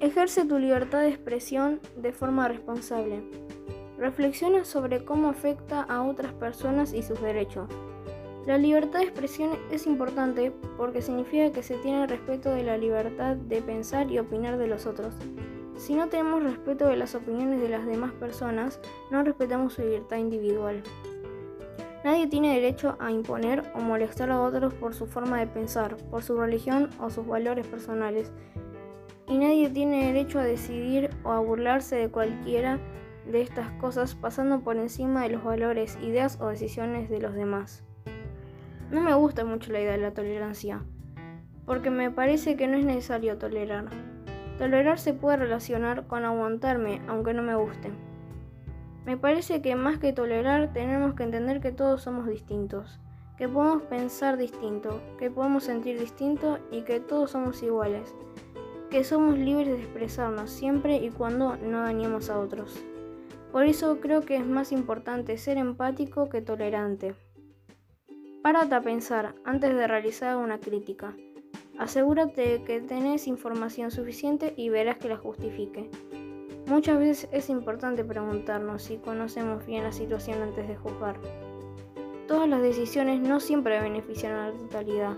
Ejerce tu libertad de expresión de forma responsable. Reflexiona sobre cómo afecta a otras personas y sus derechos. La libertad de expresión es importante porque significa que se tiene respeto de la libertad de pensar y opinar de los otros. Si no tenemos respeto de las opiniones de las demás personas, no respetamos su libertad individual. Nadie tiene derecho a imponer o molestar a otros por su forma de pensar, por su religión o sus valores personales. Y nadie tiene derecho a decidir o a burlarse de cualquiera de estas cosas pasando por encima de los valores, ideas o decisiones de los demás. No me gusta mucho la idea de la tolerancia, porque me parece que no es necesario tolerar. Tolerar se puede relacionar con aguantarme, aunque no me guste. Me parece que más que tolerar tenemos que entender que todos somos distintos, que podemos pensar distinto, que podemos sentir distinto y que todos somos iguales, que somos libres de expresarnos siempre y cuando no dañemos a otros. Por eso creo que es más importante ser empático que tolerante. Párate a pensar antes de realizar una crítica. Asegúrate de que tenés información suficiente y verás que la justifique. Muchas veces es importante preguntarnos si conocemos bien la situación antes de juzgar. Todas las decisiones no siempre benefician a la totalidad.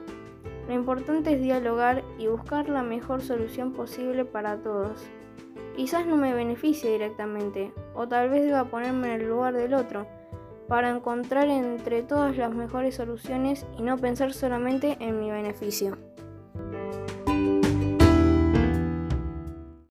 Lo importante es dialogar y buscar la mejor solución posible para todos. Quizás no me beneficie directamente, o tal vez deba ponerme en el lugar del otro, para encontrar entre todas las mejores soluciones y no pensar solamente en mi beneficio.